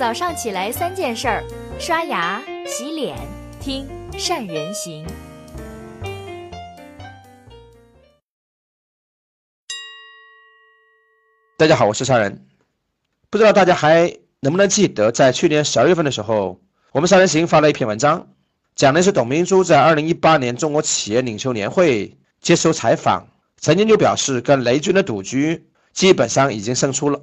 早上起来三件事儿：刷牙、洗脸、听善人行。大家好，我是善人。不知道大家还能不能记得，在去年十二月份的时候，我们善人行发了一篇文章，讲的是董明珠在二零一八年中国企业领袖年会接受采访，曾经就表示跟雷军的赌局基本上已经胜出了。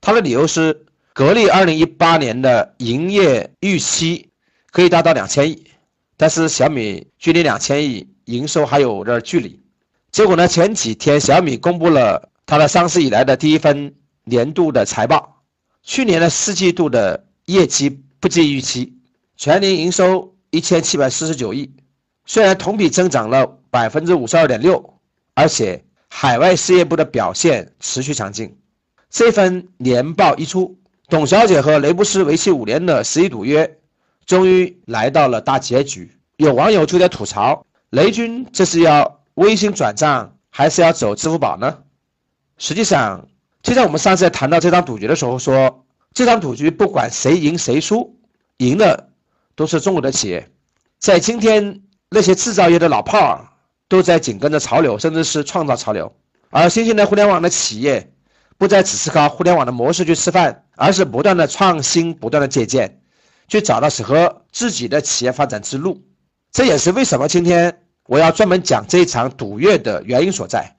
他的理由是。格力二零一八年的营业预期可以达到两千亿，但是小米距离两千亿营收还有点距离。结果呢，前几天小米公布了它的上市以来的第一份年度的财报，去年的四季度的业绩不及预期，全年营收一千七百四十九亿，虽然同比增长了百分之五十二点六，而且海外事业部的表现持续强劲。这份年报一出。董小姐和雷布斯为期五年的十一赌约，终于来到了大结局。有网友就在吐槽：雷军这是要微信转账，还是要走支付宝呢？实际上，就像我们上次在谈到这场赌局的时候说，这场赌局不管谁赢谁输，赢的都是中国的企业。在今天，那些制造业的老炮儿都在紧跟着潮流，甚至是创造潮流，而新兴的互联网的企业。不再只是靠互联网的模式去吃饭，而是不断的创新、不断的借鉴，去找到适合自己的企业发展之路。这也是为什么今天我要专门讲这一场赌约的原因所在。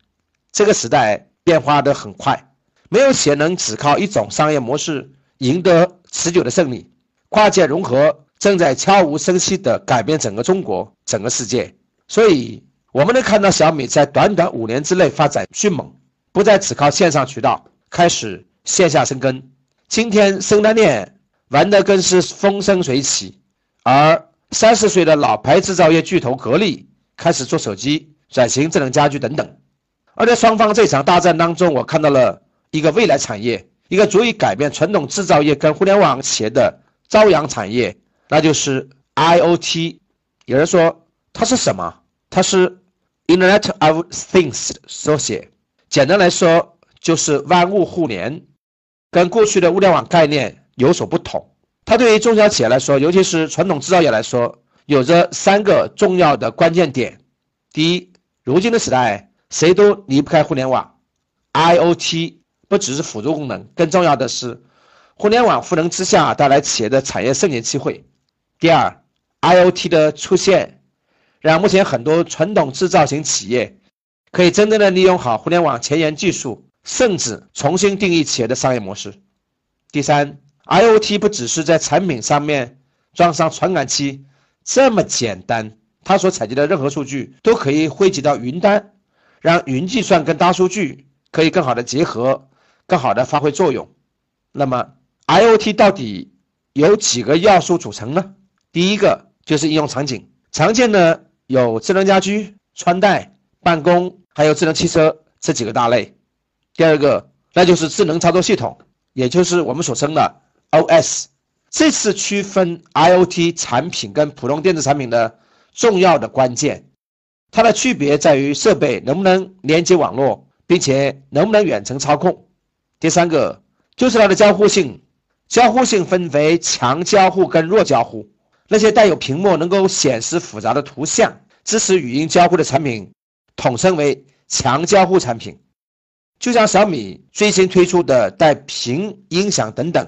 这个时代变化的很快，没有企业能只靠一种商业模式赢得持久的胜利。跨界融合正在悄无声息地改变整个中国、整个世界。所以，我们能看到小米在短短五年之内发展迅猛。不再只靠线上渠道，开始线下生根。今天生态链玩的更是风生水起，而三十岁的老牌制造业巨头格力开始做手机、转型智能家居等等。而在双方这场大战当中，我看到了一个未来产业，一个足以改变传统制造业跟互联网企业的朝阳产业，那就是 IOT。有人说它是什么？它是 Internet of Things 缩写。简单来说，就是万物互联，跟过去的物联网概念有所不同。它对于中小企业来说，尤其是传统制造业来说，有着三个重要的关键点：第一，如今的时代，谁都离不开互联网，IOT 不只是辅助功能，更重要的是，互联网赋能之下带来企业的产业升级机会。第二，IOT 的出现，让目前很多传统制造型企业。可以真正的利用好互联网前沿技术，甚至重新定义企业的商业模式。第三，IOT 不只是在产品上面装上传感器这么简单，它所采集的任何数据都可以汇集到云端，让云计算跟大数据可以更好的结合，更好的发挥作用。那么，IOT 到底由几个要素组成呢？第一个就是应用场景，常见的有智能家居、穿戴、办公。还有智能汽车这几个大类，第二个那就是智能操作系统，也就是我们所称的 OS。这次区分 IoT 产品跟普通电子产品的重要的关键，它的区别在于设备能不能连接网络，并且能不能远程操控。第三个就是它的交互性，交互性分为强交互跟弱交互。那些带有屏幕能够显示复杂的图像、支持语音交互的产品。统称为强交互产品，就像小米最新推出的带屏音响等等；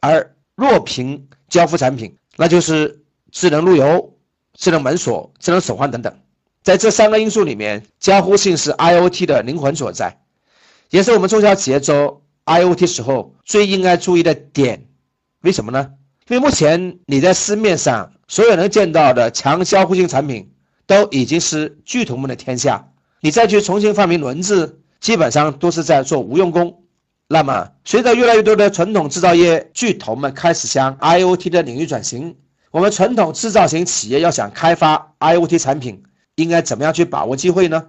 而弱屏交互产品，那就是智能路由、智能门锁、智能手环等等。在这三个因素里面，交互性是 IoT 的灵魂所在，也是我们中小企业做 IoT 时候最应该注意的点。为什么呢？因为目前你在市面上所有能见到的强交互性产品。都已经是巨头们的天下，你再去重新发明轮子，基本上都是在做无用功。那么，随着越来越多的传统制造业巨头们开始向 IoT 的领域转型，我们传统制造型企业要想开发 IoT 产品，应该怎么样去把握机会呢？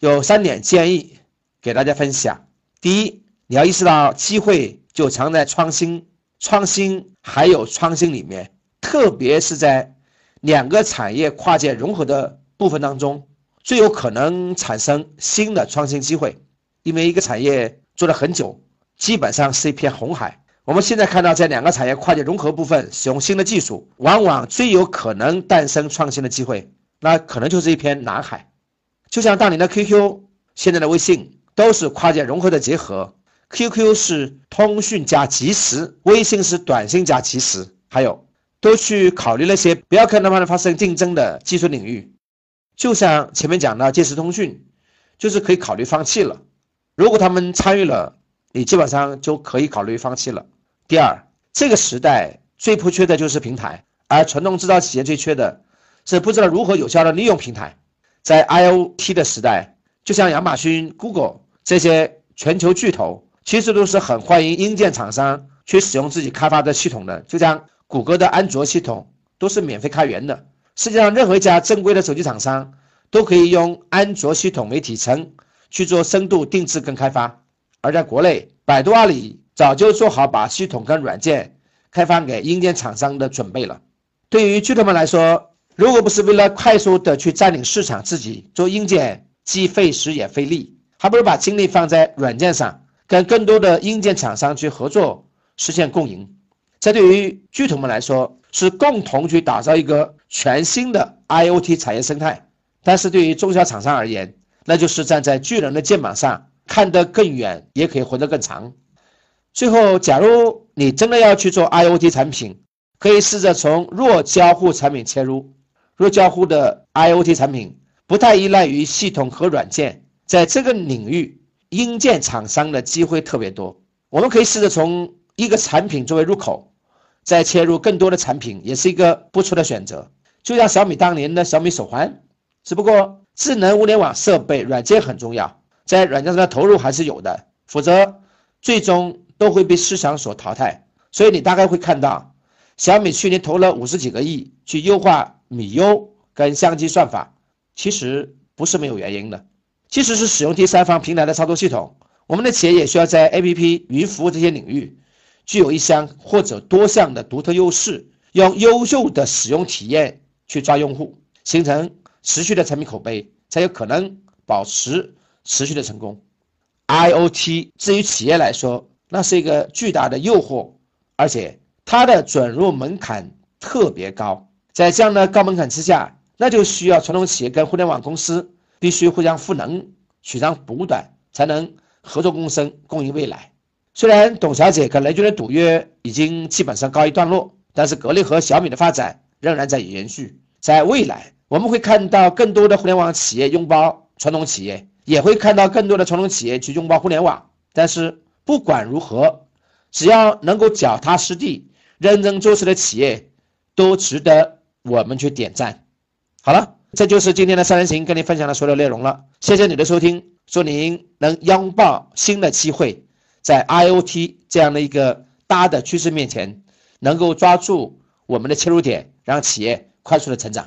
有三点建议给大家分享。第一，你要意识到机会就藏在创新、创新还有创新里面，特别是在。两个产业跨界融合的部分当中，最有可能产生新的创新机会。因为一个产业做了很久，基本上是一片红海，我们现在看到，在两个产业跨界融合部分使用新的技术，往往最有可能诞生创新的机会，那可能就是一片蓝海。就像当年的 QQ，现在的微信，都是跨界融合的结合。QQ 是通讯加即时，微信是短信加即时，还有都去考虑那些不要跟他们发生竞争的技术领域。就像前面讲的即时通讯，就是可以考虑放弃了。如果他们参与了，你基本上就可以考虑放弃了。第二，这个时代最不缺的就是平台，而传统制造企业最缺的是不知道如何有效的利用平台。在 IOT 的时代，就像亚马逊、Google 这些全球巨头，其实都是很欢迎硬件厂商去使用自己开发的系统的。就像谷歌的安卓系统都是免费开源的，世界上任何一家正规的手机厂商都可以用安卓系统为底层去做深度定制跟开发。而在国内，百度、阿里。早就做好把系统跟软件开发给硬件厂商的准备了。对于巨头们来说，如果不是为了快速的去占领市场，自己做硬件既费时也费力，还不如把精力放在软件上，跟更多的硬件厂商去合作，实现共赢。这对于巨头们来说，是共同去打造一个全新的 IoT 产业生态；但是对于中小厂商而言，那就是站在巨人的肩膀上，看得更远，也可以活得更长。最后，假如你真的要去做 IoT 产品，可以试着从弱交互产品切入。弱交互的 IoT 产品不太依赖于系统和软件，在这个领域，硬件厂商的机会特别多。我们可以试着从一个产品作为入口，再切入更多的产品，也是一个不错的选择。就像小米当年的小米手环，只不过智能物联网设备软件很重要，在软件上的投入还是有的，否则最终。都会被市场所淘汰，所以你大概会看到，小米去年投了五十几个亿去优化米优跟相机算法，其实不是没有原因的。即使是使用第三方平台的操作系统，我们的企业也需要在 APP、云服务这些领域具有一项或者多项的独特优势，用优秀的使用体验去抓用户，形成持续的产品口碑，才有可能保持持续的成功。IOT 至于企业来说，那是一个巨大的诱惑，而且它的准入门槛特别高。在这样的高门槛之下，那就需要传统企业跟互联网公司必须互相赋能、取长补短，才能合作共生、共赢未来。虽然董小姐跟雷军的赌约已经基本上告一段落，但是格力和小米的发展仍然在延续。在未来，我们会看到更多的互联网企业拥抱传统企业，也会看到更多的传统企业去拥抱互联网，但是。不管如何，只要能够脚踏实地、认真做事的企业，都值得我们去点赞。好了，这就是今天的三人行跟你分享的所有内容了。谢谢你的收听，祝您能拥抱新的机会，在 IOT 这样的一个大的趋势面前，能够抓住我们的切入点，让企业快速的成长。